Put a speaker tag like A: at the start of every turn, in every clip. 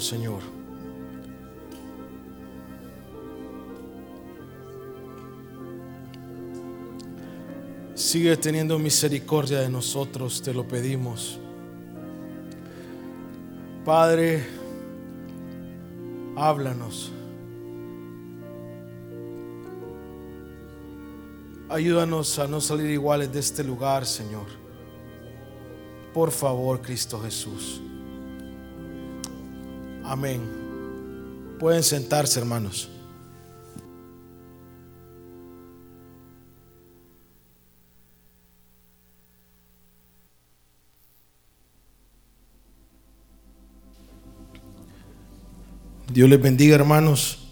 A: Señor. Sigue teniendo misericordia de nosotros, te lo pedimos. Padre, háblanos. Ayúdanos a no salir iguales de este lugar, Señor. Por favor, Cristo Jesús. Amén. Pueden sentarse, hermanos. Dios les bendiga, hermanos.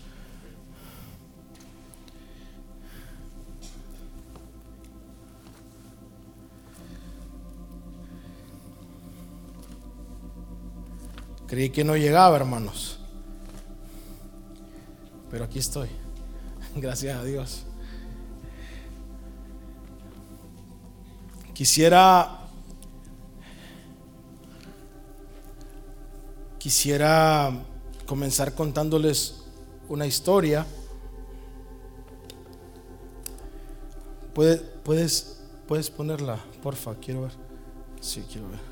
A: Creí que no llegaba, hermanos. Pero aquí estoy. Gracias a Dios. Quisiera quisiera comenzar contándoles una historia. ¿Puedes, puedes, puedes ponerla, porfa, quiero ver. Sí, quiero ver.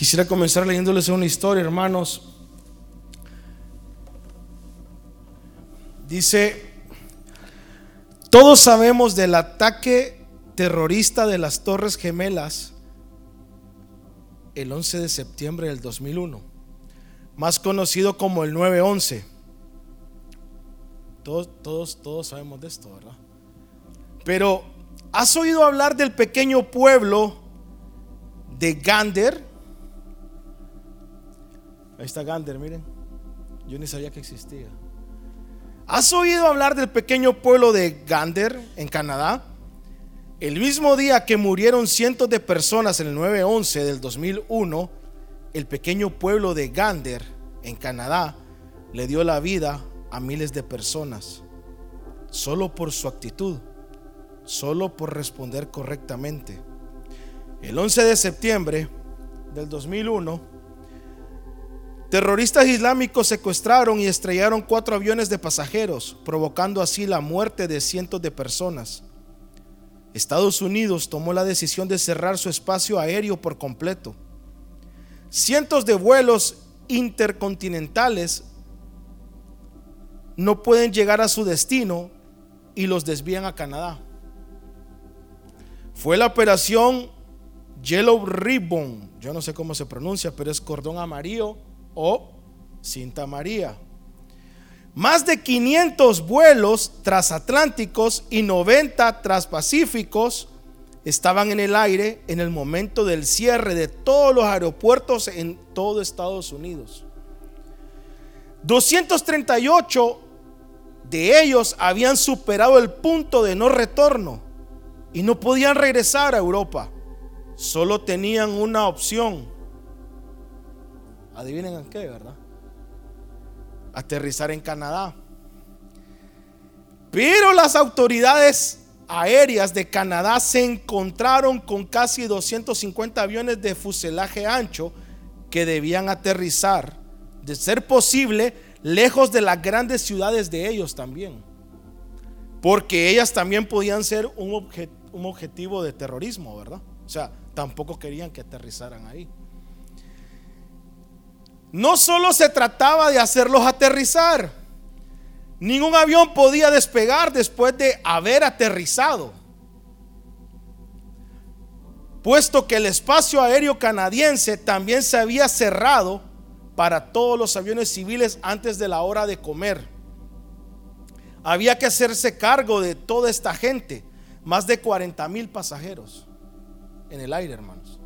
A: Quisiera comenzar leyéndoles una historia, hermanos. Dice, todos sabemos del ataque terrorista de las Torres Gemelas el 11 de septiembre del 2001, más conocido como el 9-11. Todos, todos, todos sabemos de esto, ¿verdad? Pero, ¿has oído hablar del pequeño pueblo de Gander? Ahí está Gander, miren. Yo ni sabía que existía. ¿Has oído hablar del pequeño pueblo de Gander en Canadá? El mismo día que murieron cientos de personas en el 9-11 del 2001, el pequeño pueblo de Gander en Canadá le dio la vida a miles de personas, solo por su actitud, solo por responder correctamente. El 11 de septiembre del 2001, Terroristas islámicos secuestraron y estrellaron cuatro aviones de pasajeros, provocando así la muerte de cientos de personas. Estados Unidos tomó la decisión de cerrar su espacio aéreo por completo. Cientos de vuelos intercontinentales no pueden llegar a su destino y los desvían a Canadá. Fue la operación Yellow Ribbon, yo no sé cómo se pronuncia, pero es cordón amarillo o cinta María. Más de 500 vuelos transatlánticos y 90 transpacíficos estaban en el aire en el momento del cierre de todos los aeropuertos en todo Estados Unidos. 238 de ellos habían superado el punto de no retorno y no podían regresar a Europa. Solo tenían una opción Adivinen en qué, ¿verdad? Aterrizar en Canadá. Pero las autoridades aéreas de Canadá se encontraron con casi 250 aviones de fuselaje ancho que debían aterrizar, de ser posible, lejos de las grandes ciudades de ellos también. Porque ellas también podían ser un, un objetivo de terrorismo, ¿verdad? O sea, tampoco querían que aterrizaran ahí. No solo se trataba de hacerlos aterrizar, ningún avión podía despegar después de haber aterrizado, puesto que el espacio aéreo canadiense también se había cerrado para todos los aviones civiles antes de la hora de comer. había que hacerse cargo de toda esta gente, más de 40 mil pasajeros en el aire, hermanos.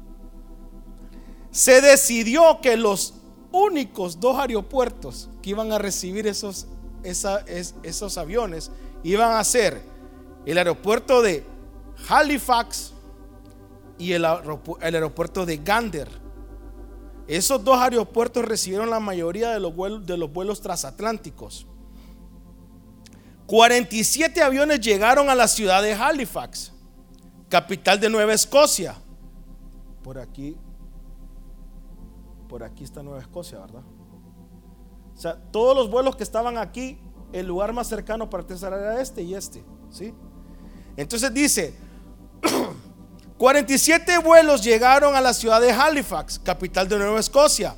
A: Se decidió que los únicos dos aeropuertos que iban a recibir esos, esos aviones iban a ser el aeropuerto de Halifax y el, aeropuerto de Gander. Esos dos aeropuertos recibieron la mayoría de los vuelos, de los vuelos transatlánticos. 47 aviones llegaron a la ciudad de Halifax, capital de Nueva Escocia. Por aquí, por aquí está Nueva Escocia, ¿verdad? O sea, todos los vuelos que estaban aquí, el lugar más cercano para Tesar era este y este, ¿sí? Entonces dice, 47 vuelos llegaron a la ciudad de Halifax, capital de Nueva Escocia,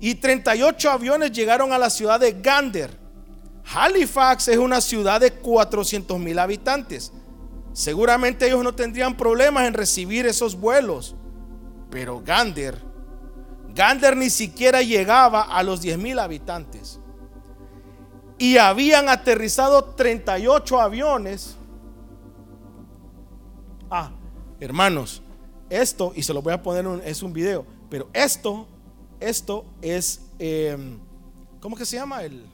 A: y 38 aviones llegaron a la ciudad de Gander. Halifax es una ciudad de 400 mil habitantes. Seguramente ellos no tendrían problemas en recibir esos vuelos. Pero Gander, Gander ni siquiera llegaba a los 10 mil habitantes. Y habían aterrizado 38 aviones. Ah, hermanos, esto, y se lo voy a poner, es un video, pero esto, esto es, em, ¿cómo que se llama? El,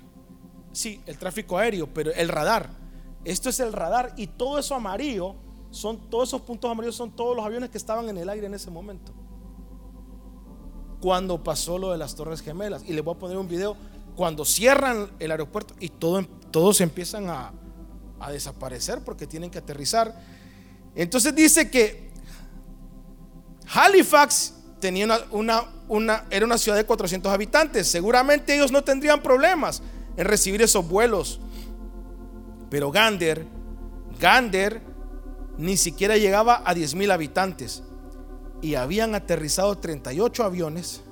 A: sí, el tráfico aéreo, pero el radar. Esto es el radar y todo eso amarillo, son todos esos puntos amarillos son todos los aviones que estaban en el aire en ese momento. Cuando pasó lo de las Torres Gemelas. Y les voy a poner un video cuando cierran el aeropuerto y todo, todos empiezan a, a desaparecer porque tienen que aterrizar. Entonces dice que Halifax tenía una, una, era una ciudad de 400 habitantes. Seguramente ellos no tendrían problemas en recibir esos vuelos. Pero Gander, Gander ni siquiera llegaba a 10 mil habitantes. Y habían aterrizado 38 aviones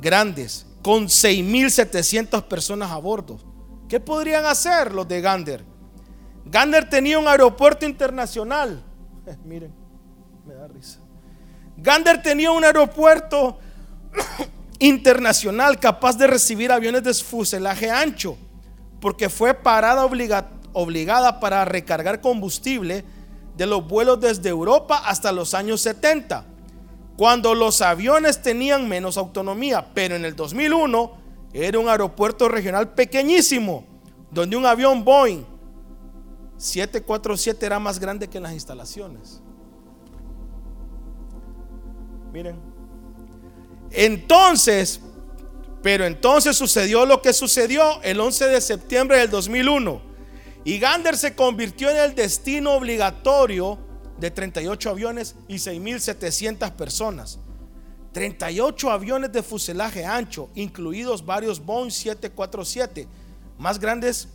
A: grandes con 6.700 personas a bordo. ¿Qué podrían hacer los de Gander? Gander tenía un aeropuerto internacional. miren, me da risa. Gander tenía un aeropuerto internacional capaz de recibir aviones de fuselaje ancho, porque fue parada obligada para recargar combustible de los vuelos desde Europa hasta los años 70, cuando los aviones tenían menos autonomía, pero en el 2001 era un aeropuerto regional pequeñísimo, donde un avión Boeing 747 era más grande que en las instalaciones. Miren. Entonces, pero entonces sucedió lo que sucedió el 11 de septiembre del 2001. Y Gander se convirtió en el destino obligatorio de 38 aviones y 6.700 personas. 38 aviones de fuselaje ancho, incluidos varios Boeing 747, más grandes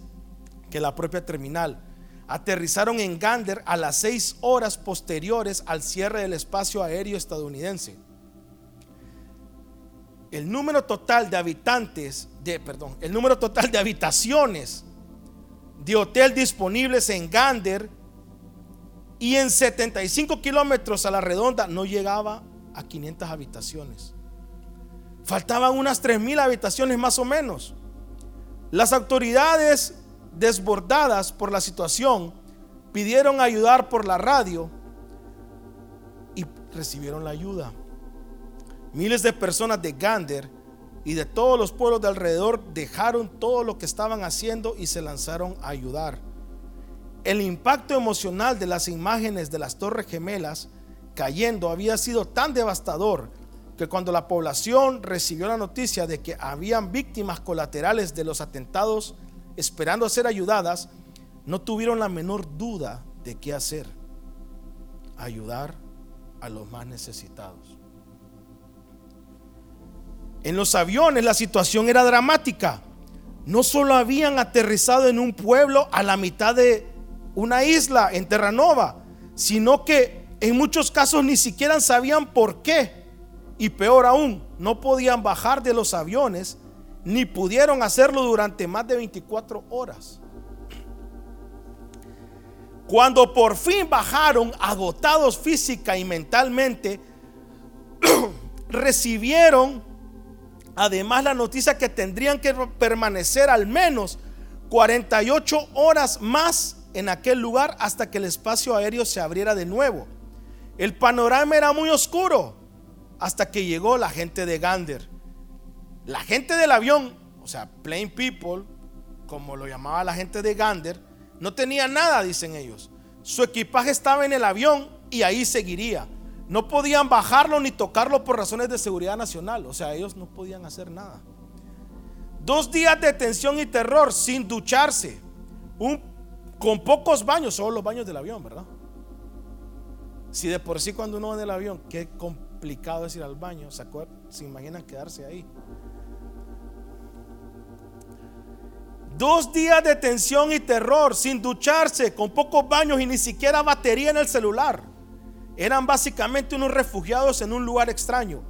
A: que la propia terminal aterrizaron en Gander a las seis horas posteriores al cierre del espacio aéreo estadounidense. El número total de habitantes, de, perdón, el número total de habitaciones de hotel disponibles en Gander y en 75 kilómetros a la redonda no llegaba a 500 habitaciones. Faltaban unas 3.000 habitaciones más o menos. Las autoridades desbordadas por la situación, pidieron ayudar por la radio y recibieron la ayuda. Miles de personas de Gander y de todos los pueblos de alrededor dejaron todo lo que estaban haciendo y se lanzaron a ayudar. El impacto emocional de las imágenes de las torres gemelas cayendo había sido tan devastador que cuando la población recibió la noticia de que habían víctimas colaterales de los atentados esperando ser ayudadas, no tuvieron la menor duda de qué hacer. Ayudar a los más necesitados. En los aviones la situación era dramática. No solo habían aterrizado en un pueblo a la mitad de una isla en Terranova, sino que en muchos casos ni siquiera sabían por qué. Y peor aún, no podían bajar de los aviones ni pudieron hacerlo durante más de 24 horas. Cuando por fin bajaron agotados física y mentalmente, recibieron Además, la noticia que tendrían que permanecer al menos 48 horas más en aquel lugar hasta que el espacio aéreo se abriera de nuevo. El panorama era muy oscuro hasta que llegó la gente de Gander. La gente del avión, o sea, plain people, como lo llamaba la gente de Gander, no tenía nada, dicen ellos. Su equipaje estaba en el avión y ahí seguiría. No podían bajarlo ni tocarlo por razones de seguridad nacional. O sea, ellos no podían hacer nada. Dos días de tensión y terror sin ducharse. con pocos baños, solo los baños del avión, ¿verdad? Si de por sí cuando uno va en el avión, qué complicado es ir al baño, ¿se, ¿se imaginan quedarse ahí? Dos días de tensión y terror, sin ducharse, con pocos baños y ni siquiera batería en el celular. Eran básicamente unos refugiados en un lugar extraño.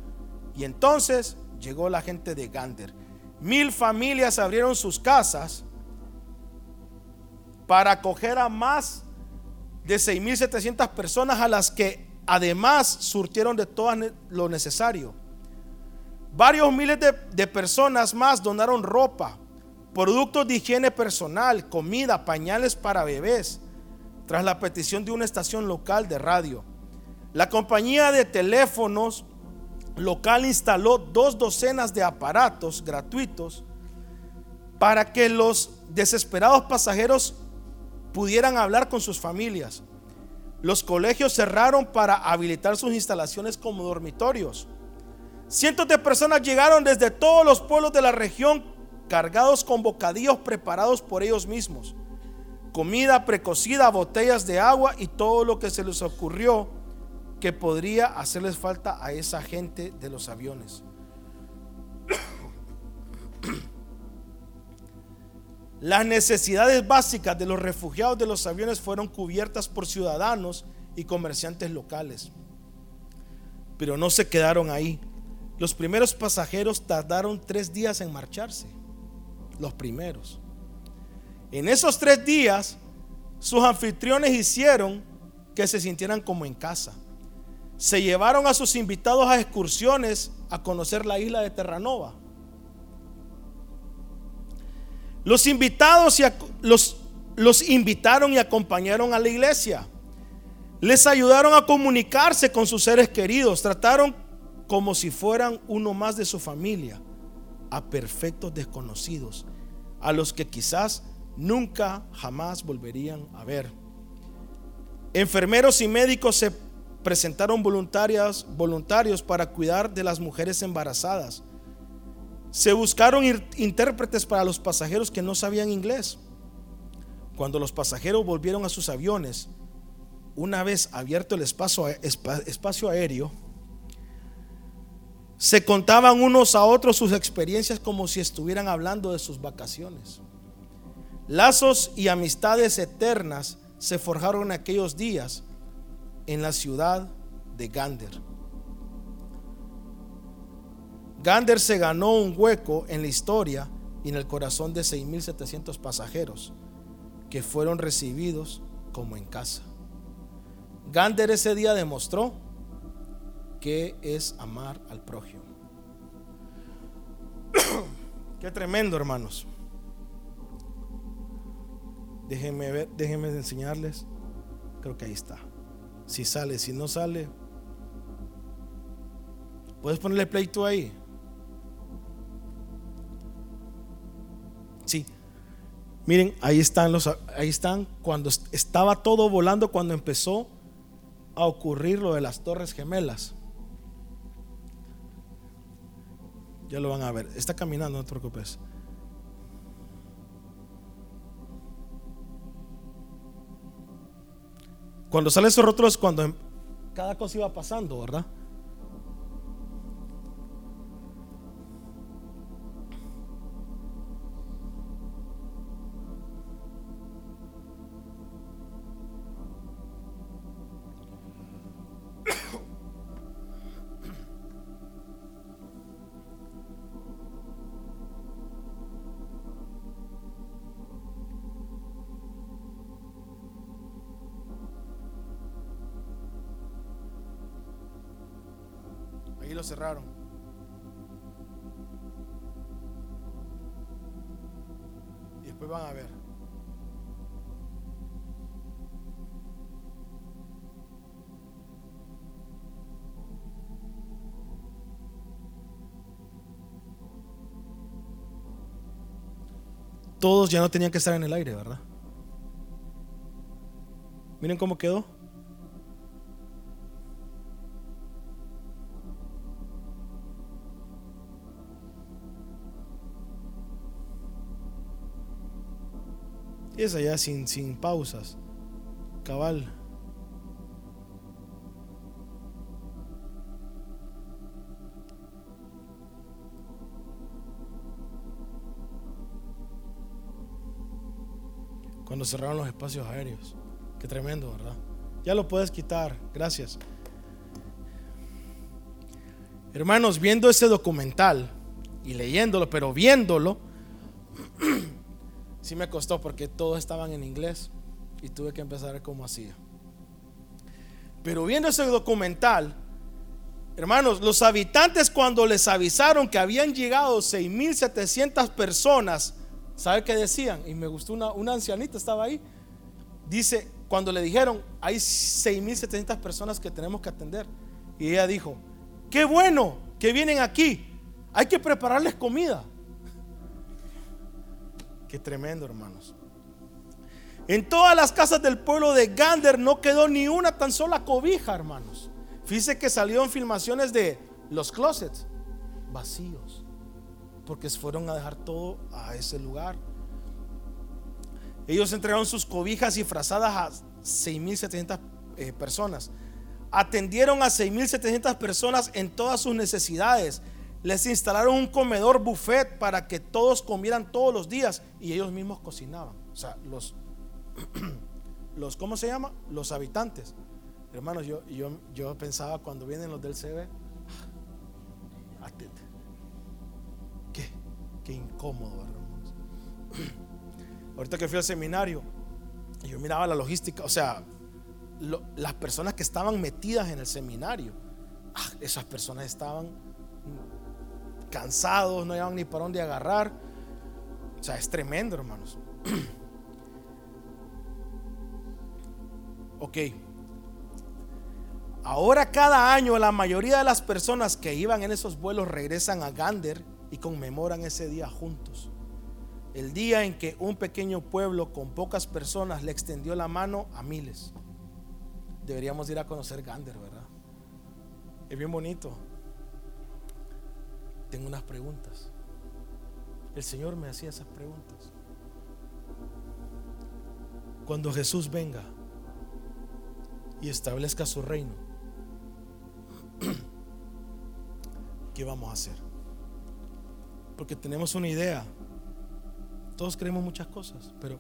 A: Y entonces llegó la gente de Gander. Mil familias abrieron sus casas para acoger a más de 6.700 personas a las que además surtieron de todo lo necesario. Varios miles de, de personas más donaron ropa, productos de higiene personal, comida, pañales para bebés, tras la petición de una estación local de radio. La compañía de teléfonos local instaló dos docenas de aparatos gratuitos para que los desesperados pasajeros pudieran hablar con sus familias. Los colegios cerraron para habilitar sus instalaciones como dormitorios. Cientos de personas llegaron desde todos los pueblos de la región cargados con bocadillos preparados por ellos mismos, comida precocida, botellas de agua y todo lo que se les ocurrió que podría hacerles falta a esa gente de los aviones. Las necesidades básicas de los refugiados de los aviones fueron cubiertas por ciudadanos y comerciantes locales. Pero no se quedaron ahí. Los primeros pasajeros tardaron tres días en marcharse. Los primeros. En esos tres días, sus anfitriones hicieron que se sintieran como en casa se llevaron a sus invitados a excursiones a conocer la isla de Terranova. Los invitados y los, los invitaron y acompañaron a la iglesia. Les ayudaron a comunicarse con sus seres queridos. Trataron como si fueran uno más de su familia a perfectos desconocidos, a los que quizás nunca jamás volverían a ver. Enfermeros y médicos se presentaron voluntarias, voluntarios para cuidar de las mujeres embarazadas. Se buscaron intérpretes para los pasajeros que no sabían inglés. Cuando los pasajeros volvieron a sus aviones, una vez abierto el espacio, espacio aéreo, se contaban unos a otros sus experiencias como si estuvieran hablando de sus vacaciones. Lazos y amistades eternas se forjaron en aquellos días en la ciudad de Gander. Gander se ganó un hueco en la historia y en el corazón de 6.700 pasajeros que fueron recibidos como en casa. Gander ese día demostró que es amar al prójimo. Qué tremendo, hermanos. Déjenme ver, déjenme enseñarles. Creo que ahí está. Si sale, si no sale, puedes ponerle play ahí. Sí. Miren, ahí están los ahí están cuando estaba todo volando cuando empezó a ocurrir lo de las Torres Gemelas. Ya lo van a ver. Está caminando, no te preocupes. Cuando salen esos rótulos, cuando em, cada cosa iba pasando, ¿verdad? lo cerraron. Y después van a ver. Todos ya no tenían que estar en el aire, ¿verdad? Miren cómo quedó. Esa ya sin, sin pausas. Cabal. Cuando cerraron los espacios aéreos. Qué tremendo, ¿verdad? Ya lo puedes quitar. Gracias. Hermanos, viendo este documental y leyéndolo, pero viéndolo, sí me costó porque todos estaban en inglés y tuve que empezar como hacía. Pero viendo ese documental, hermanos, los habitantes cuando les avisaron que habían llegado 6.700 personas, ¿sabe qué decían? Y me gustó una, una ancianita, estaba ahí. Dice, cuando le dijeron, hay 6.700 personas que tenemos que atender. Y ella dijo, qué bueno que vienen aquí. Hay que prepararles comida. Tremendo, hermanos. En todas las casas del pueblo de Gander no quedó ni una tan sola cobija, hermanos. Fíjese que salieron filmaciones de los closets vacíos, porque fueron a dejar todo a ese lugar. Ellos entregaron sus cobijas y frazadas a 6.700 eh, personas. Atendieron a 6.700 personas en todas sus necesidades les instalaron un comedor buffet para que todos comieran todos los días y ellos mismos cocinaban. O sea, los, los ¿cómo se llama? Los habitantes. Hermanos, yo, yo, yo pensaba cuando vienen los del CB, ah, qué, qué incómodo, hermanos. Ahorita que fui al seminario, yo miraba la logística, o sea, las personas que estaban metidas en el seminario, ah, esas personas estaban cansados, no llevan ni para dónde agarrar. O sea, es tremendo, hermanos. ok. Ahora cada año la mayoría de las personas que iban en esos vuelos regresan a Gander y conmemoran ese día juntos. El día en que un pequeño pueblo con pocas personas le extendió la mano a miles. Deberíamos ir a conocer Gander, ¿verdad? Es bien bonito tengo unas preguntas. El Señor me hacía esas preguntas. Cuando Jesús venga y establezca su reino, ¿qué vamos a hacer? Porque tenemos una idea. Todos creemos muchas cosas, pero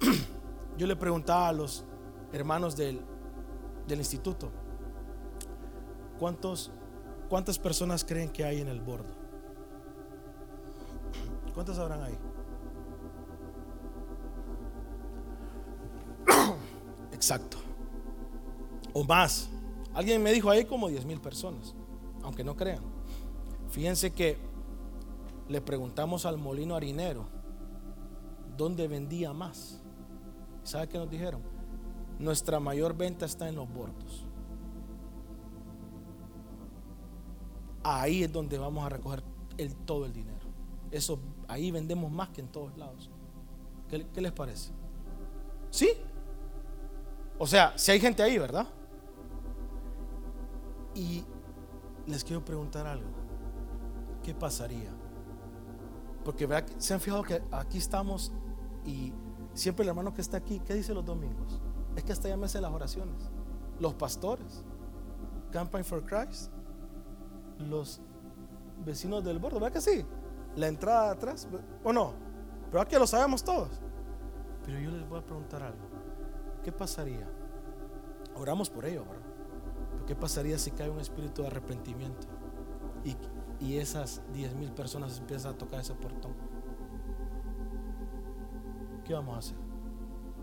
A: yo le preguntaba a los hermanos del, del instituto, ¿cuántos ¿Cuántas personas creen que hay en el bordo? ¿Cuántas habrán ahí? Exacto. O más. Alguien me dijo ahí como 10 mil personas, aunque no crean. Fíjense que le preguntamos al molino harinero dónde vendía más. ¿Sabe qué nos dijeron? Nuestra mayor venta está en los bordos. Ahí es donde vamos a recoger todo el dinero. Eso, ahí vendemos más que en todos lados. ¿Qué, les parece? ¿Sí? O sea, si hay gente ahí, ¿verdad? Y les quiero preguntar algo. ¿Qué pasaría? Porque se han fijado que aquí estamos y siempre el hermano que está aquí, ¿qué dice los domingos? Es que hasta hace las oraciones. Los pastores, Campaign for Christ, los vecinos del borde, ¿verdad que sí? La entrada atrás, ¿o no? Pero aquí lo sabemos todos. Pero yo les voy a preguntar algo. ¿Qué pasaría? Oramos por ello, ¿verdad? Pero ¿qué pasaría si cae un espíritu de arrepentimiento y, y esas 10 mil personas empiezan a tocar ese portón? ¿Qué vamos a hacer?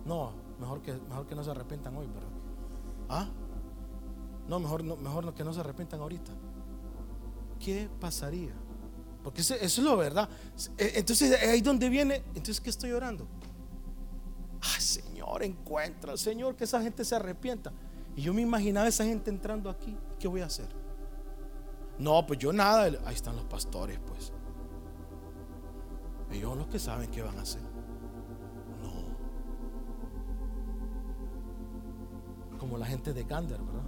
A: No, mejor que, mejor que no se arrepentan hoy, ¿verdad? ¿Ah? No, mejor, no, mejor que no se arrepentan ahorita. ¿Qué pasaría Porque eso, es lo verdad. E, entonces ahí donde viene, entonces ¿qué estoy orando? Ay, Señor, encuentra, Señor, que esa gente se arrepienta. Y yo me imaginaba esa gente entrando aquí, ¿qué voy a hacer? No, pues yo nada, ahí están los pastores, pues. Ellos son los que saben qué van a hacer. No. Como la gente de Gander, ¿verdad?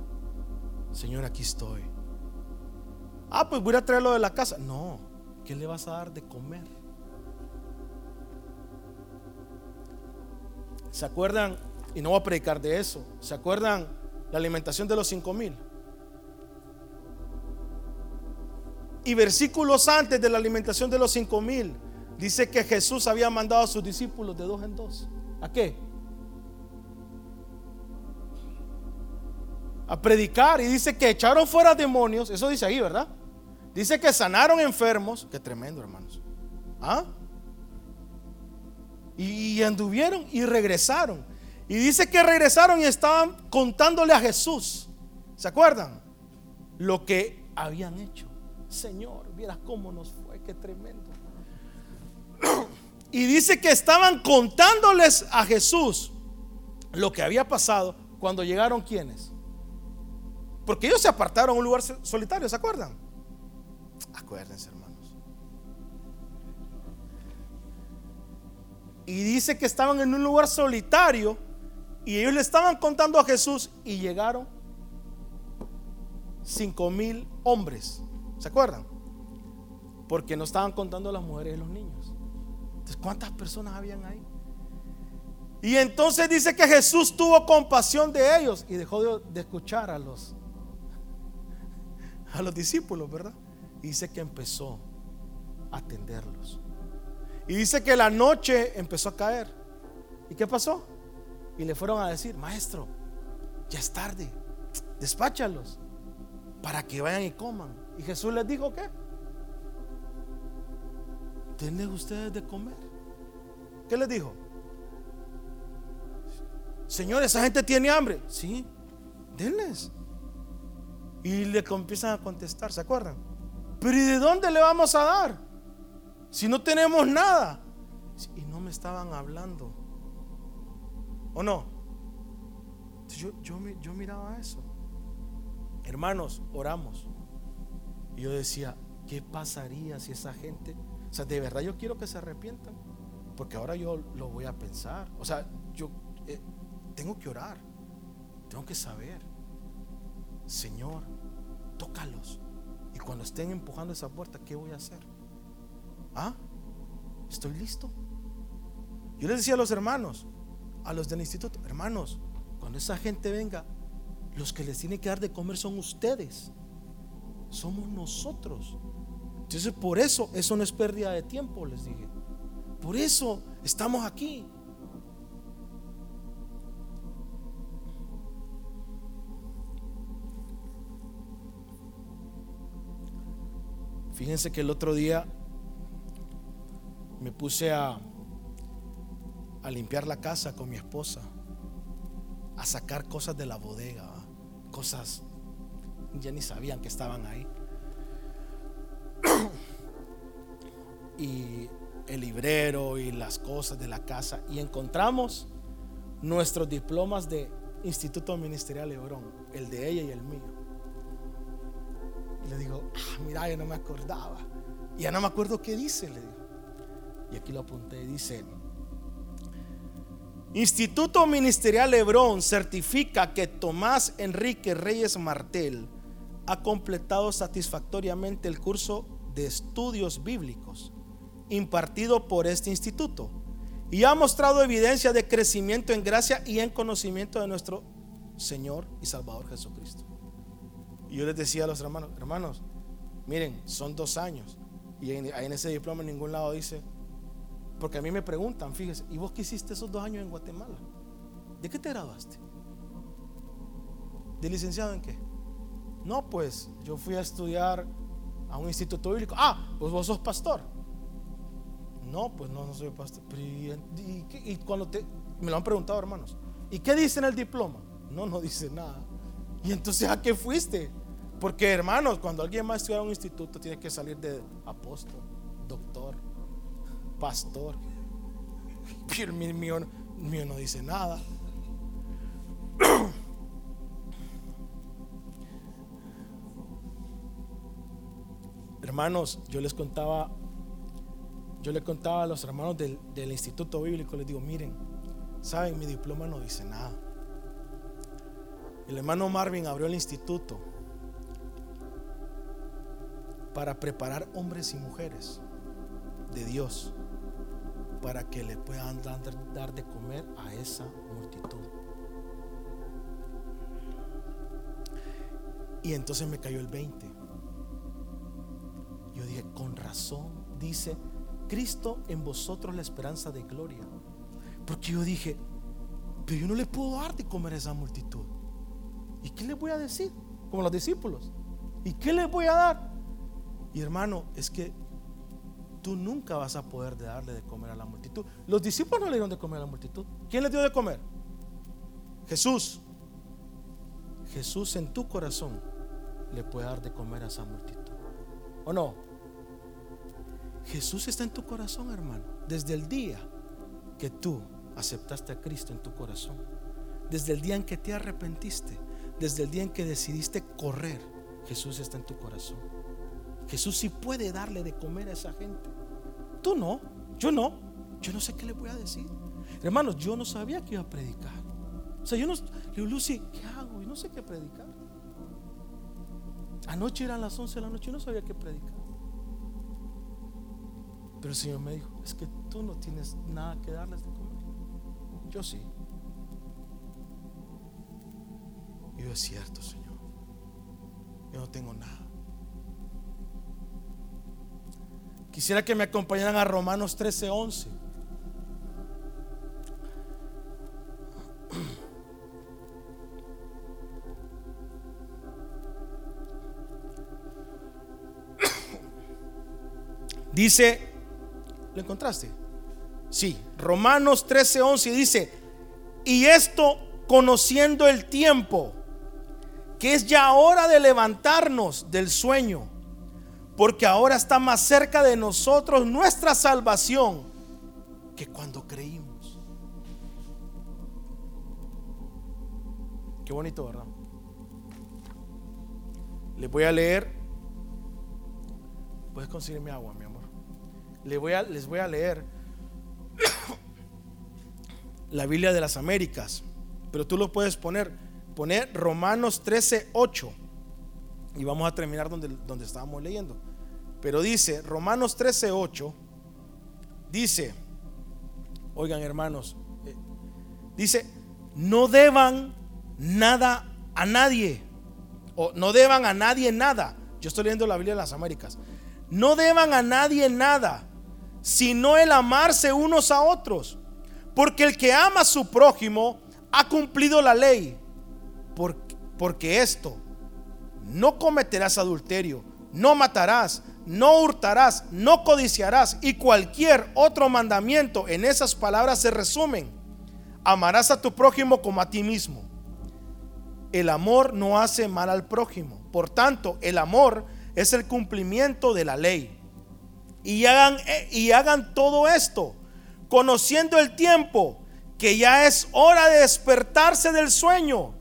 A: Señor, aquí estoy. Ah, pues voy a traerlo de la casa. No, ¿qué le vas a dar de comer? ¿Se acuerdan? Y no voy a predicar de eso. ¿Se acuerdan la alimentación de los cinco mil? Y versículos antes de la alimentación de los cinco mil, dice que Jesús había mandado a sus discípulos de dos en dos. ¿A qué? A predicar. Y dice que echaron fuera demonios. Eso dice ahí, ¿verdad? Dice que sanaron enfermos. Qué tremendo, hermanos. ¿Ah? Y, anduvieron y regresaron. Y dice que regresaron y estaban contándole a Jesús. ¿Se acuerdan? Lo que habían hecho. Señor, vieras cómo nos fue, qué tremendo. Y dice que estaban contándoles a Jesús lo que había pasado cuando llegaron quienes. Porque ellos se apartaron a un lugar solitario, ¿se acuerdan? Hermanos. Y dice que estaban en un lugar solitario y ellos le estaban contando a Jesús y llegaron cinco mil hombres. ¿Se acuerdan? Porque no estaban contando las mujeres y los niños. Entonces, ¿cuántas personas habían ahí? Y entonces dice que Jesús tuvo compasión de ellos y dejó de, escuchar a los a los discípulos, ¿verdad? Dice que empezó a atenderlos. Y dice que la noche empezó a caer. ¿Y qué pasó? Y le fueron a decir, maestro, ya es tarde, despáchalos para que vayan y coman. Y Jesús les dijo que denle ustedes de comer. ¿Qué les dijo? Señor, esa gente tiene hambre. Sí, denles. Y le empiezan a contestar, ¿se acuerdan? Pero ¿y de dónde le vamos a dar? Si no tenemos nada. Y no me estaban hablando. ¿O no? Yo, yo, yo miraba eso. Hermanos, oramos. Y yo decía, ¿qué pasaría si esa gente, o sea, de verdad yo quiero que se arrepientan? Porque ahora yo lo voy a pensar. O sea, yo eh, tengo que orar, tengo que saber, Señor, tócalos. Cuando estén empujando esa puerta, ¿qué voy a hacer? ¿Ah? ¿Estoy listo? Yo les decía a los hermanos, a los del instituto, hermanos, cuando esa gente venga, los que les tienen que dar de comer son ustedes somos nosotros. Entonces por eso, eso no es pérdida de tiempo, les dije. Por eso estamos aquí. Fíjense que el otro día me puse a, a limpiar la casa con mi esposa, a sacar cosas de la bodega, cosas ya ni sabían que estaban ahí. y el librero y las cosas de la casa y encontramos nuestros diplomas de Instituto Ministerial Hebrón, el de ella y el mío. Y le digo, ah, mira, yo no me acordaba. Ya no me acuerdo qué dice, le digo. Y aquí lo apunté, dice, Instituto Ministerial Hebrón certifica que Tomás Enrique Reyes Martel ha completado satisfactoriamente el curso de estudios bíblicos impartido por este instituto y ha mostrado evidencia de crecimiento en gracia y en conocimiento de nuestro Señor y Salvador Jesucristo. Y yo les decía a los hermanos, hermanos, miren, son dos años y en, en ese diploma en ningún lado dice, porque a mí me preguntan, fíjese, ¿y vos qué hiciste esos dos años en Guatemala? ¿De qué te graduaste? ¿De licenciado en qué? No, pues yo fui a estudiar a un instituto bíblico. Ah, pues vos sos pastor. No, pues no, no soy pastor. ¿Y, cuando te, me lo han preguntado, hermanos, ¿y qué dice en el diploma? No, no dice nada. ¿Y entonces a qué fuiste? Porque hermanos, cuando alguien va a estudiar a un instituto tiene que salir de apóstol, doctor, pastor. Pero el mío, mío no dice nada. Hermanos, yo les contaba, yo les contaba a los hermanos del, del Instituto Bíblico, les digo, miren, saben, mi diploma no dice nada. El hermano Marvin abrió el instituto para preparar hombres y mujeres de Dios para que le puedan dar de comer a esa multitud. Y entonces me cayó el 20. Yo dije, con razón, dice, Cristo en vosotros la esperanza de gloria. Porque yo dije, pero yo no le puedo dar de comer a esa multitud. ¿Y qué le voy a decir? Como los discípulos. ¿Y qué les voy a dar? Y hermano, es que tú nunca vas a poder darle de comer a la multitud. Los discípulos no le dieron de comer a la multitud. ¿Quién le dio de comer? Jesús. Jesús en tu corazón le puede dar de comer a esa multitud. ¿O no? Jesús está en tu corazón, hermano. Desde el día que tú aceptaste a Cristo en tu corazón. Desde el día en que te arrepentiste desde el día en que decidiste correr, Jesús está en tu corazón. Jesús sí puede darle de comer a esa gente. Tú no, yo no. Yo no sé qué le voy a decir. Hermanos, yo no sabía que iba a predicar. O sea, yo no, le Lucy, ¿qué hago? Y no sé qué predicar. Anoche eran las 11 de la noche, yo no sabía qué predicar. Pero el Señor me dijo, es que tú no tienes nada que darles de comer. Yo sí. yo es cierto, Señor. Yo no tengo nada. Quisiera que me acompañaran a Romanos 13:11. Dice, ¿lo encontraste? Sí, Romanos 13:11 dice, y esto conociendo el tiempo que es ya hora de levantarnos del sueño, porque ahora está más cerca de nosotros nuestra salvación que cuando creímos. Qué bonito, ¿verdad? Les voy a leer. Puedes conseguirme agua, mi amor. Les voy a, les voy a leer la Biblia de las Américas, pero tú lo puedes poner poner Romanos 13, 8. Y vamos a terminar donde, donde estábamos leyendo. Pero dice, Romanos 13, 8, dice, oigan hermanos, eh, dice, no deban nada a nadie. O no deban a nadie nada. Yo estoy leyendo la Biblia de las Américas. No deban a nadie nada, sino el amarse unos a otros. Porque el que ama a su prójimo ha cumplido la ley porque esto, no cometerás adulterio, no matarás, no hurtarás, no codiciarás y cualquier otro mandamiento en esas palabras se resumen. Amarás a tu prójimo como a ti mismo. El amor no hace mal al prójimo. Por tanto, el amor es el cumplimiento de la ley. Y hagan, eh, y hagan todo esto, conociendo el tiempo, que ya es hora de despertarse del sueño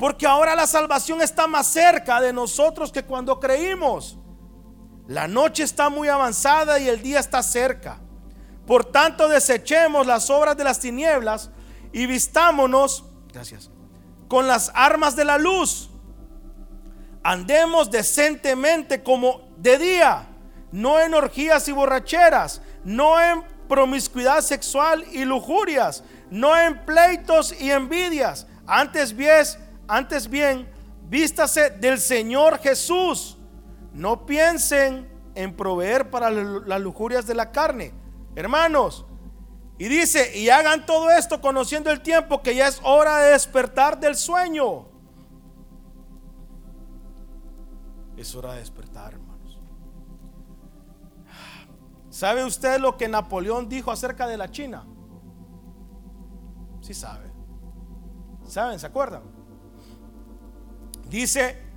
A: porque ahora la salvación está más cerca de nosotros que cuando creímos. La noche está muy avanzada y el día está cerca. Por tanto, desechemos las obras de las tinieblas y vistámonos, gracias, con las armas de la luz. Andemos decentemente como de día, no en orgías y borracheras, no en promiscuidad sexual y lujurias, no en pleitos y envidias. Antes bien, antes bien, vístase del Señor Jesús. No piensen en proveer para las lujurias de la carne. Hermanos, y dice, y hagan todo esto conociendo el tiempo que ya es hora de despertar del sueño. Es hora de despertar, hermanos. ¿Sabe usted lo que Napoleón dijo acerca de la China? Sí sabe. ¿Saben? ¿Se acuerdan? Dice,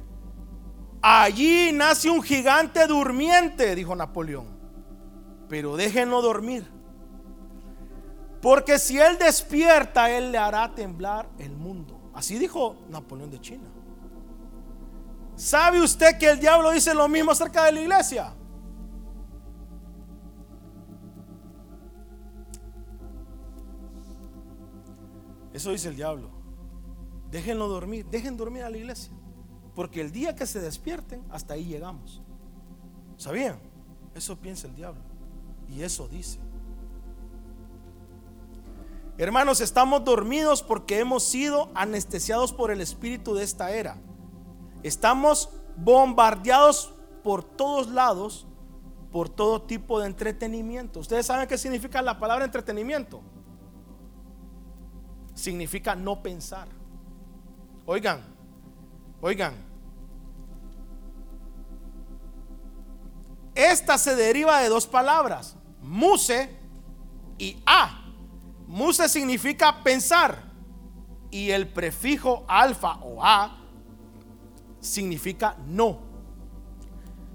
A: Allí nace un gigante durmiente, dijo Napoleón. Pero déjenlo dormir. Porque si él despierta, él le hará temblar el mundo. Así dijo Napoleón de China. ¿Sabe usted que el diablo dice lo mismo acerca de la iglesia? Eso dice el diablo. Déjenlo dormir, dejen dormir a la iglesia. Porque el día que se despierten, hasta ahí llegamos. ¿Sabían? Eso piensa el diablo. Y eso dice. Hermanos, estamos dormidos porque hemos sido anestesiados por el espíritu de esta era. Estamos bombardeados por todos lados por todo tipo de entretenimiento. ¿Ustedes saben qué significa la palabra entretenimiento? Significa no pensar. Oigan, oigan. Esta se deriva de dos palabras, muse y a. Muse significa pensar y el prefijo alfa o a significa no.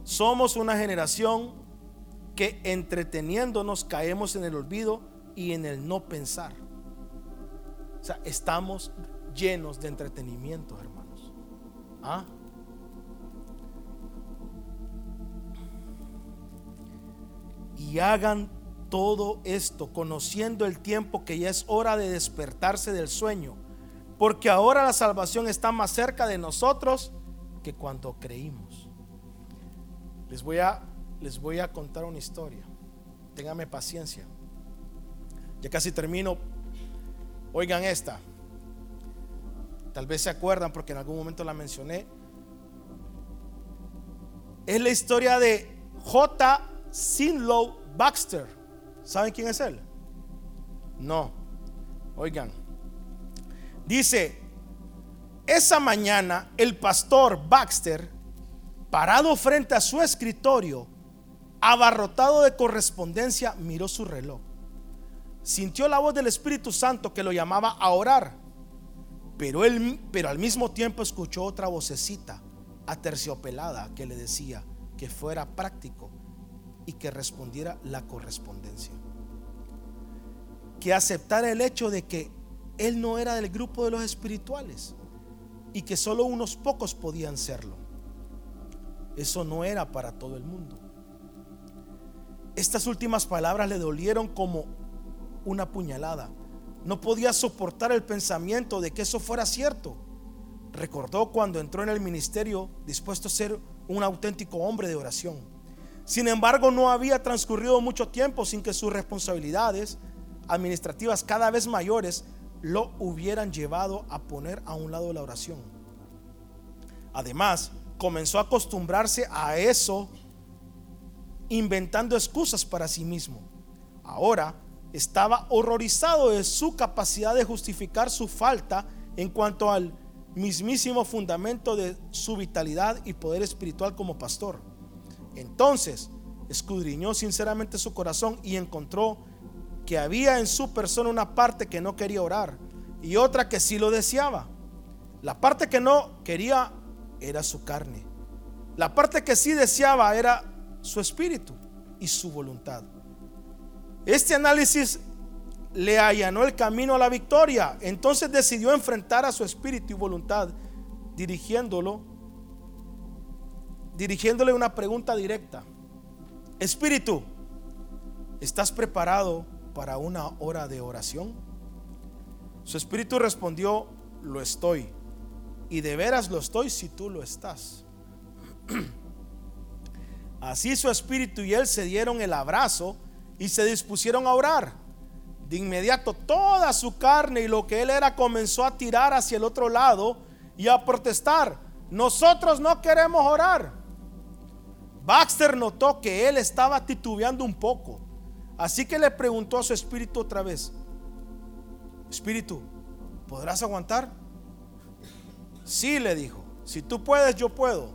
A: Somos una generación que entreteniéndonos caemos en el olvido y en el no pensar. O sea, estamos llenos de entretenimiento, hermanos. ¿Ah? Y hagan todo esto conociendo el tiempo que ya es hora de despertarse del sueño, porque ahora la salvación está más cerca de nosotros que cuando creímos. Les voy a les voy a contar una historia. Ténganme paciencia. Ya casi termino. Oigan esta. Tal vez se acuerdan porque en algún momento la mencioné. Es la historia de J. Sinlow Baxter. ¿Saben quién es él? No. Oigan. Dice, esa mañana el pastor Baxter, parado frente a su escritorio, abarrotado de correspondencia, miró su reloj. Sintió la voz del Espíritu Santo que lo llamaba a orar. Pero él, pero al mismo tiempo escuchó otra vocecita aterciopelada que le decía que fuera práctico y que respondiera la correspondencia. Que aceptara el hecho de que él no era del grupo de los espirituales y que solo unos pocos podían serlo. Eso no era para todo el mundo. Estas últimas palabras le dolieron como una puñalada. No podía soportar el pensamiento de que eso fuera cierto. Recordó cuando entró en el ministerio dispuesto a ser un auténtico hombre de oración. Sin embargo, no había transcurrido mucho tiempo sin que sus responsabilidades administrativas cada vez mayores lo hubieran llevado a poner a un lado la oración. Además, comenzó a acostumbrarse a eso inventando excusas para sí mismo. Ahora estaba horrorizado de su capacidad de justificar su falta en cuanto al mismísimo fundamento de su vitalidad y poder espiritual como pastor. Entonces escudriñó sinceramente su corazón y encontró que había en su persona una parte que no quería orar y otra que sí lo deseaba. La parte que no quería era su carne. La parte que sí deseaba era su espíritu y su voluntad. Este análisis le allanó el camino a la victoria. Entonces decidió enfrentar a su espíritu y voluntad, dirigiéndolo, dirigiéndole una pregunta directa. Espíritu, ¿estás preparado para una hora de oración? Su espíritu respondió, lo estoy. Y de veras lo estoy si tú lo estás. Así su espíritu y él se dieron el abrazo y se dispusieron a orar. De inmediato toda su carne y lo que él era comenzó a tirar hacia el otro lado y a protestar. Nosotros no queremos orar. Baxter notó que él estaba titubeando un poco. Así que le preguntó a su espíritu otra vez, Espíritu, ¿podrás aguantar? Sí, le dijo, si tú puedes, yo puedo.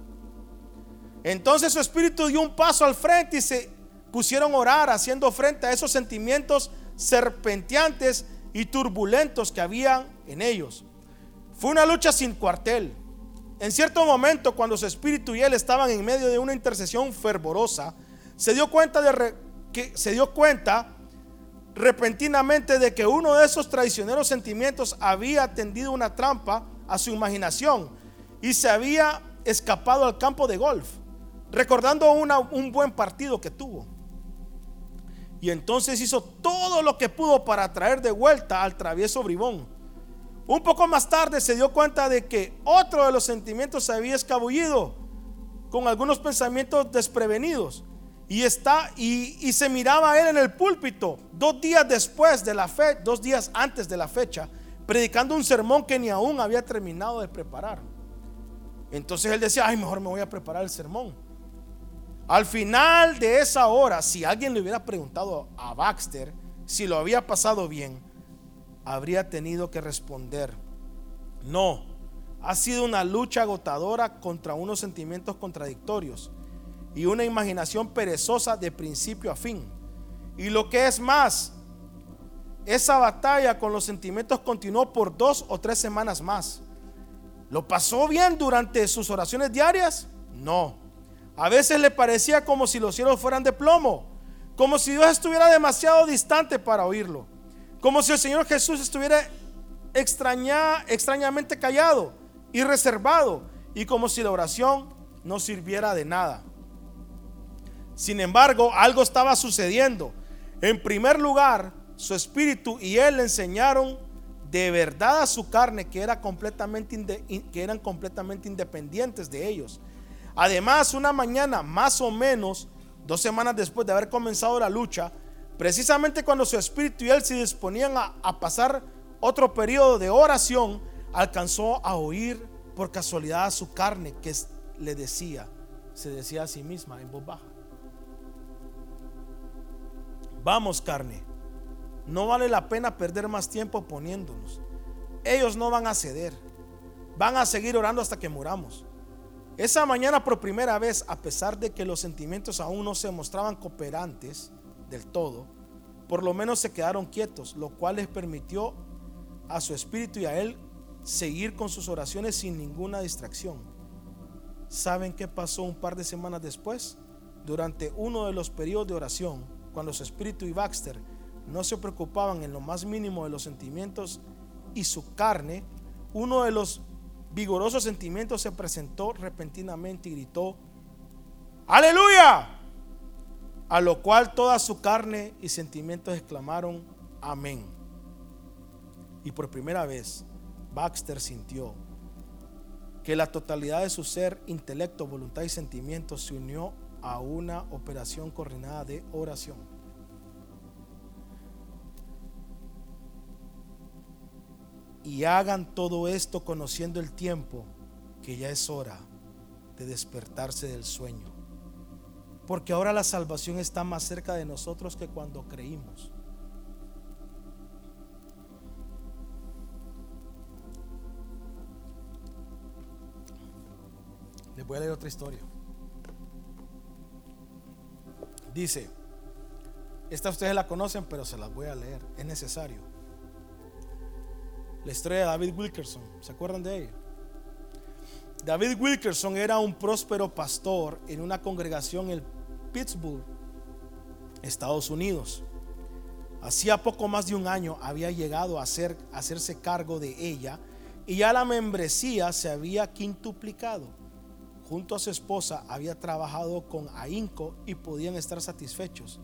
A: Entonces su espíritu dio un paso al frente y se pusieron a orar haciendo frente a esos sentimientos serpenteantes y turbulentos que habían en ellos. Fue una lucha sin cuartel. en cierto momento, cuando su espíritu y él estaban en medio de una intercesión fervorosa, se dio cuenta de que se dio cuenta repentinamente de que uno de esos traicioneros sentimientos había tendido una trampa a su imaginación y se había escapado al campo de golf, recordando un buen partido que tuvo. Y entonces hizo todo lo que pudo para traer de vuelta al travieso bribón. Un poco más tarde se dio cuenta de que otro de los sentimientos se había escabullido con algunos pensamientos desprevenidos y está y, se miraba a él en el púlpito dos días después de la fe, dos días antes de la fecha, predicando un sermón que ni aún había terminado de preparar. Entonces él decía, ay, mejor me voy a preparar el sermón. Al final de esa hora, si alguien le hubiera preguntado a Baxter si lo había pasado bien, habría tenido que responder, no, ha sido una lucha agotadora contra unos sentimientos contradictorios y una imaginación perezosa de principio a fin. Y lo que es más, esa batalla con los sentimientos continuó por dos o tres semanas más. ¿Lo pasó bien durante sus oraciones diarias? No. A veces le parecía como si los cielos fueran de plomo, como si Dios estuviera demasiado distante para oírlo, como si el Señor Jesús estuviera extraña, extrañamente callado y reservado, y como si la oración no sirviera de nada. Sin embargo, algo estaba sucediendo. En primer lugar, su espíritu y él le enseñaron de verdad a su carne que, era completamente que eran completamente independientes de ellos. Además, una mañana, más o menos dos semanas después de haber comenzado la lucha, precisamente cuando su espíritu y él se disponían a, pasar otro periodo de oración, alcanzó a oír por casualidad a su carne que le decía, se decía a sí misma en voz baja. Vamos carne, no vale la pena perder más tiempo poniéndonos. Ellos no van a ceder, van a seguir orando hasta que muramos. Esa mañana por primera vez, a pesar de que los sentimientos aún no se mostraban cooperantes del todo, por lo menos se quedaron quietos, lo cual les permitió a su espíritu y a él seguir con sus oraciones sin ninguna distracción. ¿Saben qué pasó un par de semanas después? Durante uno de los periodos de oración, cuando su espíritu y Baxter no se preocupaban en lo más mínimo de los sentimientos y su carne, uno de los vigorosos sentimientos se presentó repentinamente y gritó, aleluya, a lo cual toda su carne y sentimientos exclamaron, amén. Y por primera vez, Baxter sintió que la totalidad de su ser, intelecto, voluntad y sentimientos se unió a una operación coordinada de oración. Y hagan todo esto conociendo el tiempo que ya es hora de despertarse del sueño. Porque ahora la salvación está más cerca de nosotros que cuando creímos. Les voy a leer otra historia. Dice, esta ustedes la conocen, pero se las voy a leer, es necesario. La historia de David Wilkerson, ¿se acuerdan de ella? David Wilkerson era un próspero pastor en una congregación en Pittsburgh, Estados Unidos. Hacía poco más de un año había llegado a, hacer, a hacerse cargo de ella y ya la membresía se había quintuplicado junto a su esposa había trabajado con ahínco y podían estar satisfechos.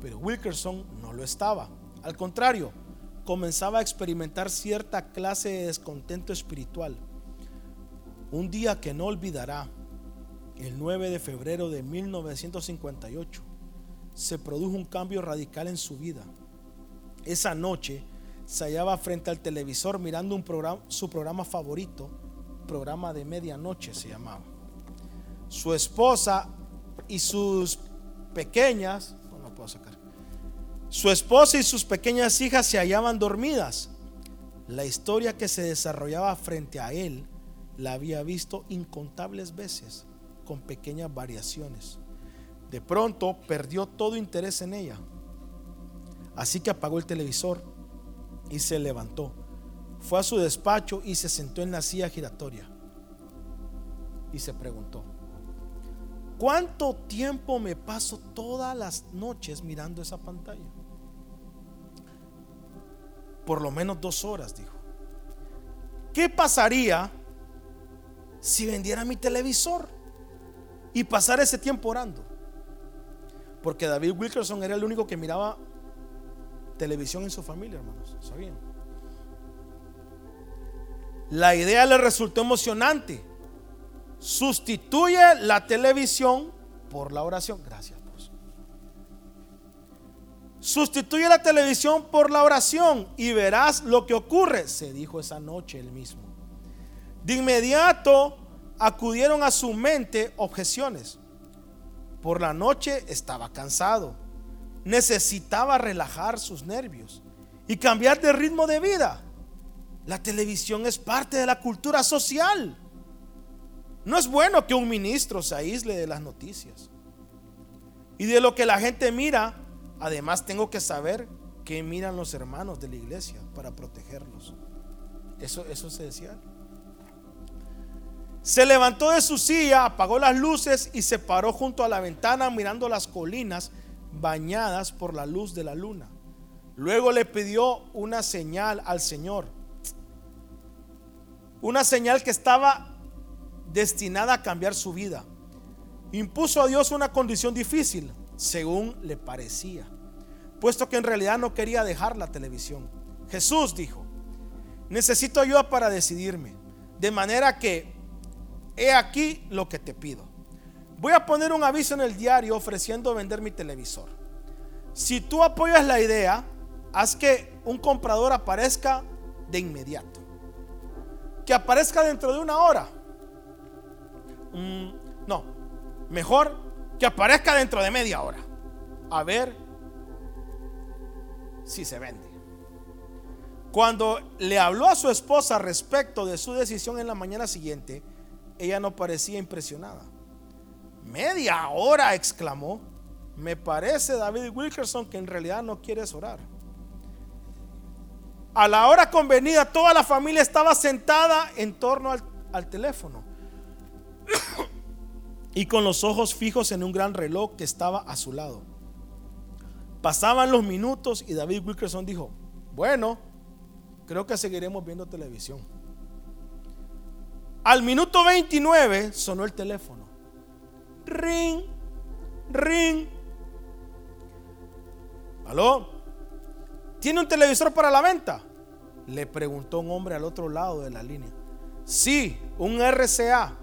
A: Pero Wilkerson no lo estaba. Al contrario, comenzaba a experimentar cierta clase de descontento espiritual. Un día que no olvidará, el 9 de febrero de 1958, se produjo un cambio radical en su vida. Esa noche se hallaba frente al televisor mirando un programa, su programa favorito, programa de medianoche se llamaba su esposa y sus pequeñas, no, puedo sacar, su esposa y sus pequeñas hijas se hallaban dormidas. La historia que se desarrollaba frente a él la había visto incontables veces, con pequeñas variaciones. De pronto perdió todo interés en ella. Así que apagó el televisor y se levantó. Fue a su despacho y se sentó en la silla giratoria. y se preguntó, ¿cuánto tiempo me paso todas las noches mirando esa pantalla? Por lo menos dos horas, dijo. ¿Qué pasaría si vendiera mi televisor y pasara ese tiempo orando? Porque David Wilkerson era el único que miraba televisión en su familia, hermanos. ¿Sabían? La idea le resultó emocionante. Sustituye la televisión por la oración. Gracias. Sustituye la televisión por la oración y verás lo que ocurre, se dijo esa noche él mismo. De inmediato acudieron a su mente objeciones. Por la noche estaba cansado, necesitaba relajar sus nervios y cambiar de ritmo de vida. La televisión es parte de la cultura social. No es bueno que un ministro se aísle de las noticias. Y de lo que la gente mira, además tengo que saber qué miran los hermanos de la iglesia para protegerlos. Eso, eso se decía. Se levantó de su silla, apagó las luces y se paró junto a la ventana mirando las colinas bañadas por la luz de la luna. Luego le pidió una señal al Señor una señal que estaba destinada a cambiar su vida. Impuso a Dios una condición difícil, según le parecía, puesto que en realidad no quería dejar la televisión. Jesús dijo, necesito ayuda para decidirme, de manera que he aquí lo que te pido. Voy a poner un aviso en el diario ofreciendo vender mi televisor. Si tú apoyas la idea, haz que un comprador aparezca de inmediato que aparezca dentro de una hora. Mm, no, mejor que aparezca dentro de media hora. A ver si se vende. Cuando le habló a su esposa respecto de su decisión en la mañana siguiente, ella no parecía impresionada. Media hora, exclamó. Me parece, David Wilkerson, que en realidad no quieres orar. A la hora convenida, toda la familia estaba sentada en torno al, teléfono y con los ojos fijos en un gran reloj que estaba a su lado. Pasaban los minutos y David Wilkerson dijo, bueno, creo que seguiremos viendo televisión. Al minuto 29 sonó el teléfono. Ring, ring. ¿Aló? ¿Tiene un televisor para la venta? Le preguntó un hombre al otro lado de la línea. Sí, un RCA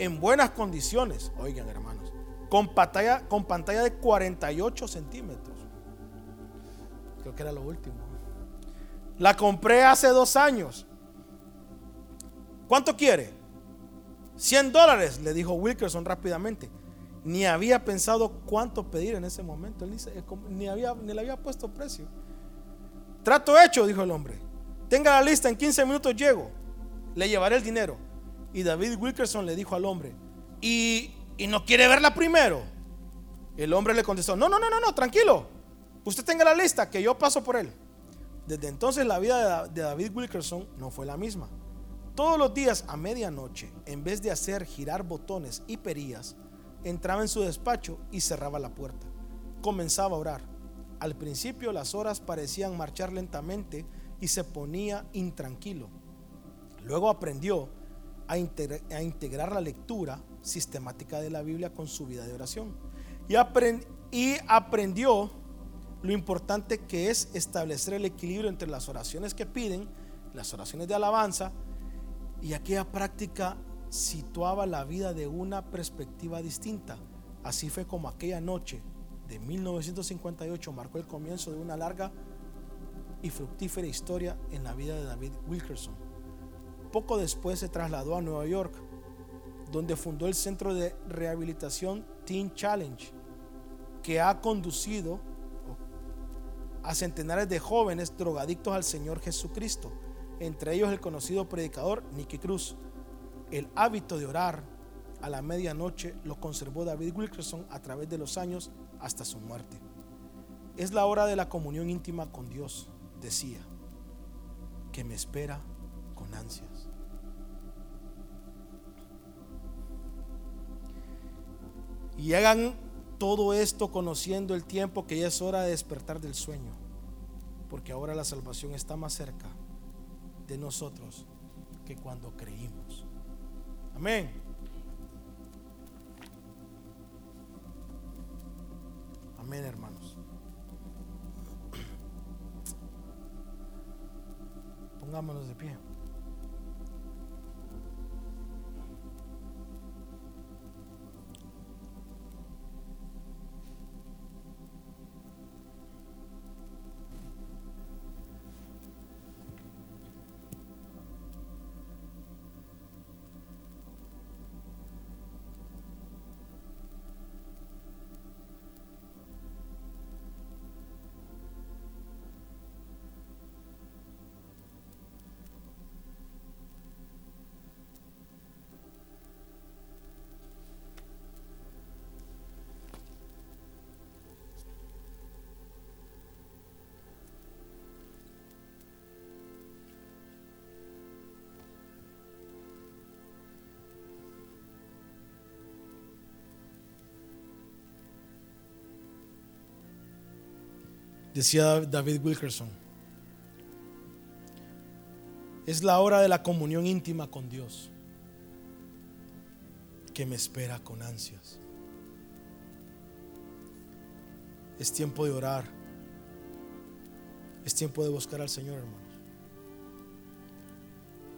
A: en buenas condiciones, oigan hermanos, con pantalla, con pantalla de 48 centímetros. Creo que era lo último. La compré hace dos años. ¿Cuánto quiere? 100 dólares, le dijo Wilkerson rápidamente. Ni había pensado cuánto pedir en ese momento. Él dice, ni, había, ni le había puesto precio. Trato hecho, dijo el hombre. Tenga la lista, en 15 minutos llego. Le llevaré el dinero. Y David Wilkerson le dijo al hombre, ¿y, no quiere verla primero? El hombre le contestó, no, no, no, no, no, tranquilo. Usted tenga la lista, que yo paso por él. Desde entonces la vida de David Wilkerson no fue la misma. Todos los días a medianoche, en vez de hacer girar botones y perillas, entraba en su despacho y cerraba la puerta. Comenzaba a orar. Al principio las horas parecían marchar lentamente y se ponía intranquilo. Luego aprendió a, integrar la lectura sistemática de la Biblia con su vida de oración. Y, y aprendió lo importante que es establecer el equilibrio entre las oraciones que piden, las oraciones de alabanza, y aquella práctica situaba la vida de una perspectiva distinta. Así fue como aquella noche de 1958 marcó el comienzo de una larga y fructífera historia en la vida de David Wilkerson. Poco después se trasladó a Nueva York, donde fundó el centro de rehabilitación Teen Challenge, que ha conducido a centenares de jóvenes drogadictos al Señor Jesucristo, entre ellos el conocido predicador Nicky Cruz. El hábito de orar a la medianoche lo conservó David Wilkerson a través de los años hasta su muerte. Es la hora de la comunión íntima con Dios, decía, que me espera con ansias. Y hagan todo esto conociendo el tiempo que ya es hora de despertar del sueño. Porque ahora la salvación está más cerca de nosotros que cuando creímos. Amén. Amén, hermanos. Pongámonos de pie. Decía David Wilkerson, es la hora de la comunión íntima con Dios que me espera con ansias. Es tiempo de orar. Es tiempo de buscar al Señor, hermanos.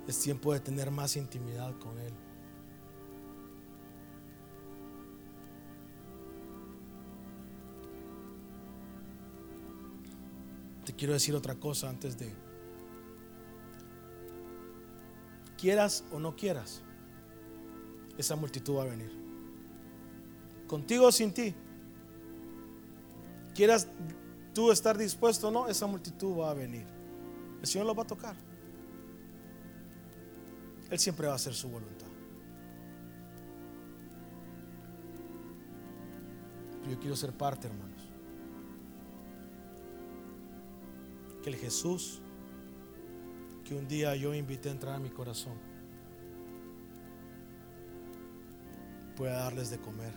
A: Es tiempo de tener más intimidad con Él. Te quiero decir otra cosa antes de... Quieras o no quieras, esa multitud va a venir. Contigo o sin ti. Quieras tú estar dispuesto o no, esa multitud va a venir. El Señor lo va a tocar. Él siempre va a hacer su voluntad. Pero yo quiero ser parte, hermanos. Que el Jesús que un día yo invité a entrar a mi corazón pueda darles de comer.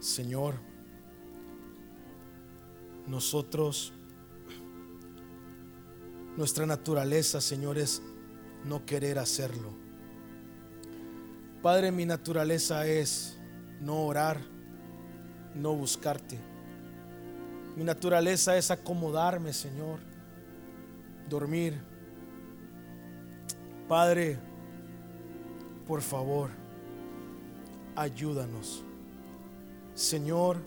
A: Señor, nosotros, nuestra naturaleza, Señor, es no querer hacerlo. Padre, mi naturaleza es no orar, no buscarte. Mi naturaleza es acomodarme, Señor, dormir. Padre, por favor, ayúdanos. Señor,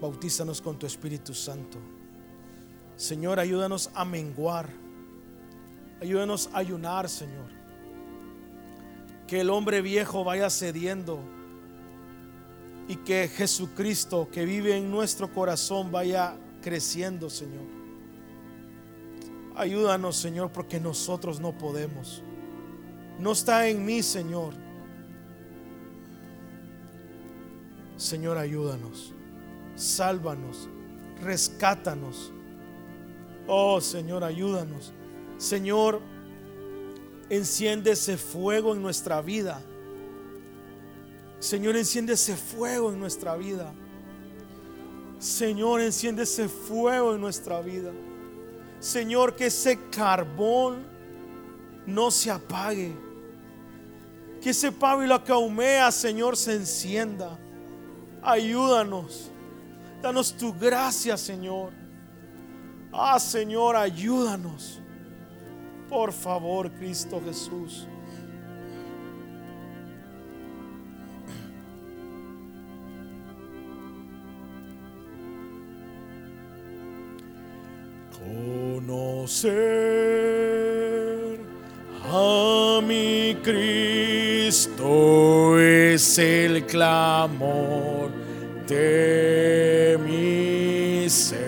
A: bautízanos con tu Espíritu Santo. Señor, ayúdanos a menguar. Ayúdanos a ayunar, Señor. Que el hombre viejo vaya cediendo y que Jesucristo que vive en nuestro corazón vaya creciendo, Señor. Ayúdanos, Señor, porque nosotros no podemos. No está en mí, Señor. Señor, ayúdanos. Sálvanos. Rescátanos. Oh, Señor, ayúdanos. Señor, enciende ese fuego en nuestra vida. Señor, enciende ese fuego en nuestra vida. Señor, enciende ese fuego en nuestra vida. Señor, que ese carbón no se apague. Que ese pábilo que humea, Señor, se encienda. Ayúdanos. Danos tu gracia, Señor. Ah, Señor, ayúdanos. Por favor, Cristo Jesús. Conocer a mi Cristo es el clamor de mi ser.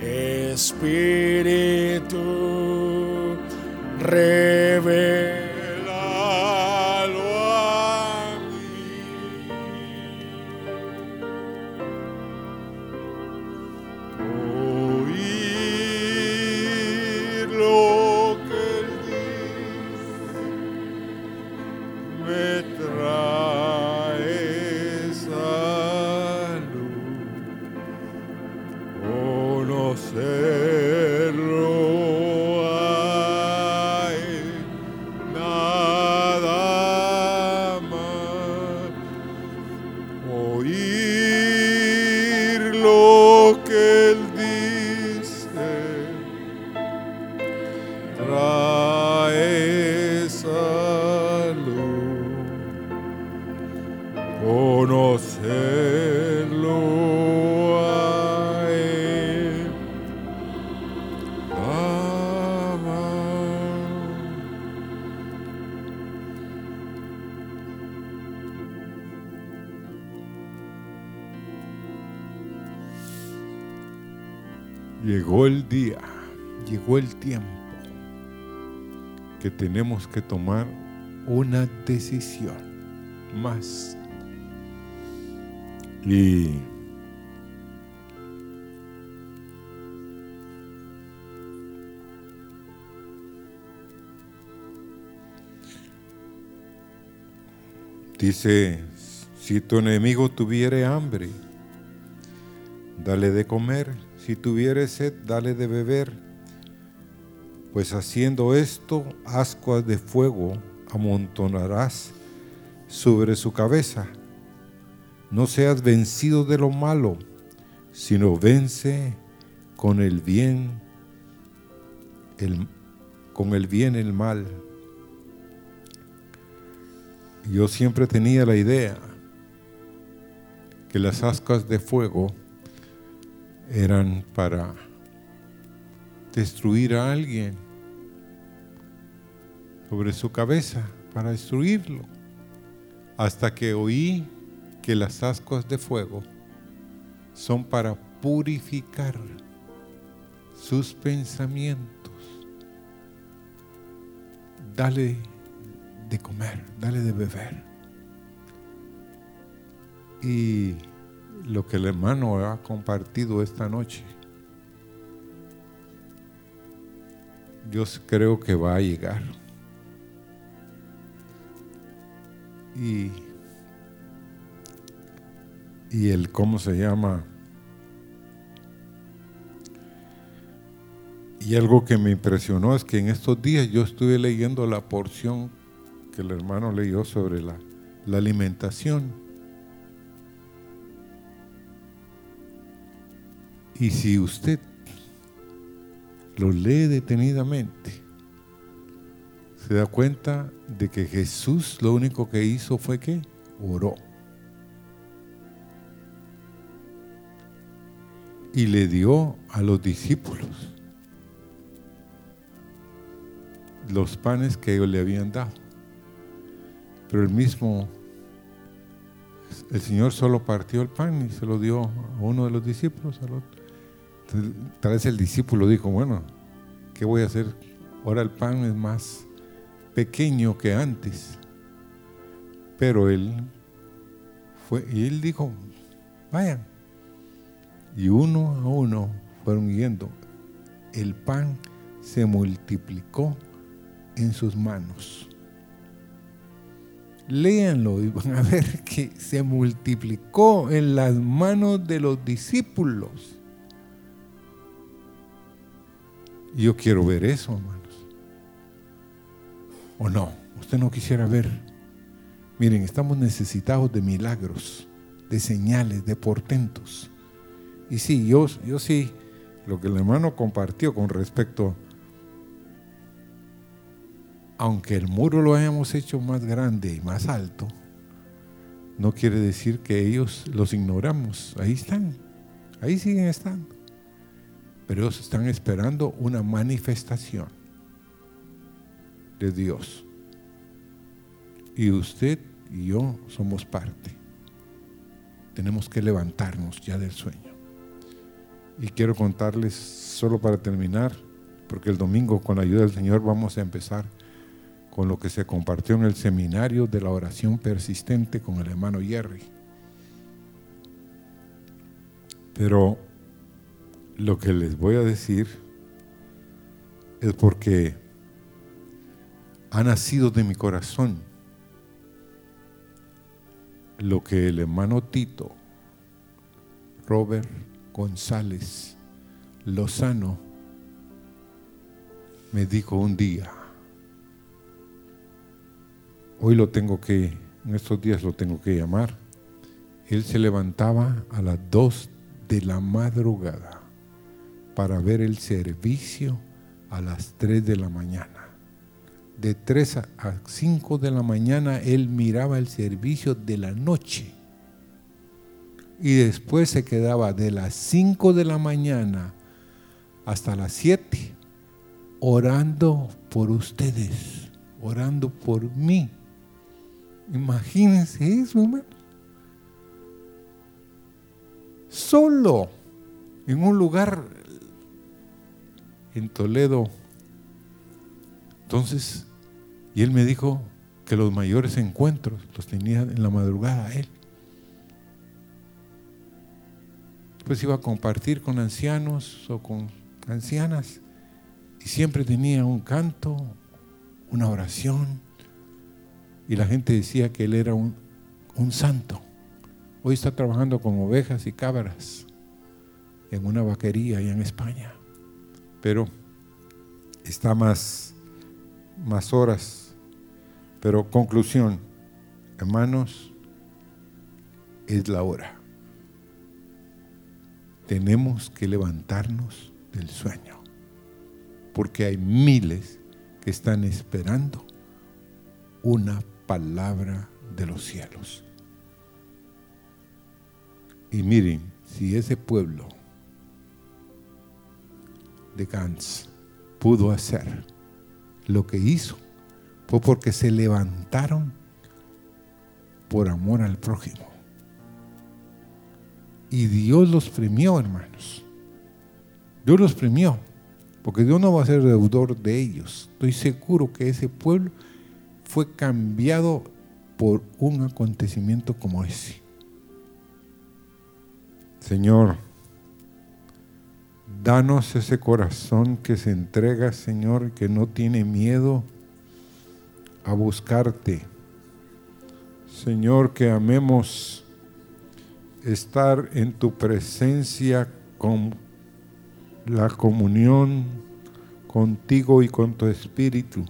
A: Espíritu revelalo
B: el tiempo que tenemos que tomar una decisión. Más. Y dice, si tu enemigo tuviere hambre, dale de comer, si tuviere sed, dale de beber, pues haciendo esto, ascuas de fuego amontonarás sobre su cabeza. No seas vencido de lo malo, sino vence con el bien, el, con el bien el mal. Yo siempre tenía la idea que las ascuas de fuego eran para destruir a alguien sobre su cabeza, para destruirlo. Hasta que oí que las ascuas de fuego son para purificar sus pensamientos. Dale de comer, dale de beber. Y lo que el hermano ha compartido esta noche, yo creo que va a llegar. Y, y el, ¿cómo se llama? Y algo que me impresionó es que en estos días yo estuve leyendo la porción que el hermano leyó sobre la, la alimentación. Y si usted lo lee detenidamente, se da cuenta de que Jesús lo único que hizo fue que oró. Y le dio a los discípulos los panes que ellos le habían dado. Pero el mismo, el Señor solo partió el pan y se lo dio a uno de los discípulos, al otro. Tal vez el discípulo dijo, bueno, ¿qué voy a hacer? Ahora el pan es más pequeño que antes. Pero él fue, y él dijo, vayan. Y uno a uno fueron yendo. El pan se multiplicó en sus manos. Léanlo y van a ver que se multiplicó en las manos de los discípulos. Yo quiero ver eso, hermanos. ¿O no? Usted no quisiera ver. Miren, estamos necesitados de milagros, de señales, de portentos. Y sí, yo, yo sí, lo que el hermano compartió con respecto, aunque el muro lo hayamos hecho más grande y más alto, no quiere decir que ellos los ignoramos. Ahí están, ahí siguen estando pero ellos están esperando una manifestación de Dios. Y usted y yo somos parte. Tenemos que levantarnos ya del sueño. Y quiero contarles, solo para terminar, porque el domingo con la ayuda del Señor vamos a empezar con lo que se compartió en el seminario de la oración persistente con el hermano Jerry. Pero lo que les voy a decir es porque ha nacido de mi corazón lo que el hermano Tito, Robert González Lozano, me dijo un día. Hoy lo tengo que, en estos días lo tengo que llamar él se levantaba a las 2 de la madrugada para ver el servicio a las 3 de la mañana. De 3 a 5 de la mañana él miraba el servicio de la noche. Y después se quedaba de las 5 de la mañana hasta las 7 orando por ustedes, orando por mí. Imagínense eso, hermano. Solo en un lugar en Toledo. Entonces, y él me dijo que los mayores encuentros los tenía en la madrugada él. Pues iba a compartir con ancianos o con ancianas y siempre tenía un canto, una oración y la gente decía que él era un, un santo. Hoy está trabajando con ovejas y cabras en una vaquería allá en España pero está más, más horas. Pero conclusión, hermanos, es la hora. Tenemos que levantarnos del sueño, porque hay miles que están esperando una palabra de los cielos. Y miren, si ese pueblo de Gantz pudo hacer lo que hizo fue porque se levantaron por amor al prójimo. Y Dios los premió, hermanos. Dios los premió, porque Dios no va a ser deudor de ellos. Estoy seguro que ese pueblo fue cambiado por un acontecimiento como ese. Señor, Danos ese corazón que se entrega, Señor, que no tiene miedo a buscarte. Señor, que amemos estar en tu presencia con la comunión contigo y con tu espíritu.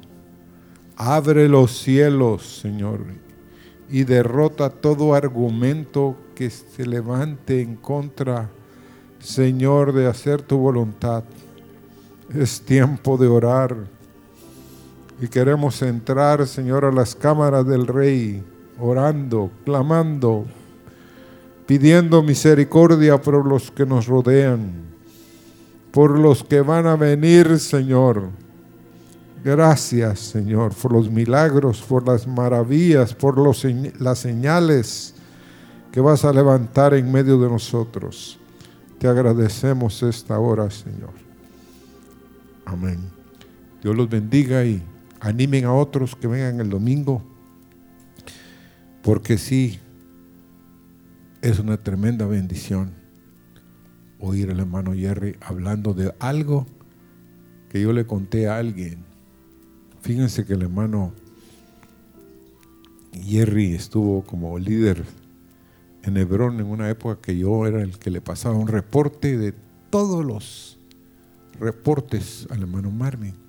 B: Abre los cielos, Señor, y derrota todo argumento que se levante en contra Señor, de hacer tu voluntad. Es tiempo de orar. Y queremos entrar, Señor, a las cámaras del Rey, orando, clamando, pidiendo misericordia por los que nos rodean, por los que van a venir, Señor. Gracias, Señor, por los milagros, por las maravillas, por las señales que vas a levantar en medio de nosotros. Te agradecemos esta hora, Señor. Amén. Dios los bendiga y animen a otros que vengan el domingo, porque sí, es una tremenda bendición oír al hermano Jerry hablando de algo que yo le conté a alguien. Fíjense que el hermano Jerry estuvo como líder en Hebrón en una época que yo era el que le pasaba un reporte de todos los reportes al hermano Marvin.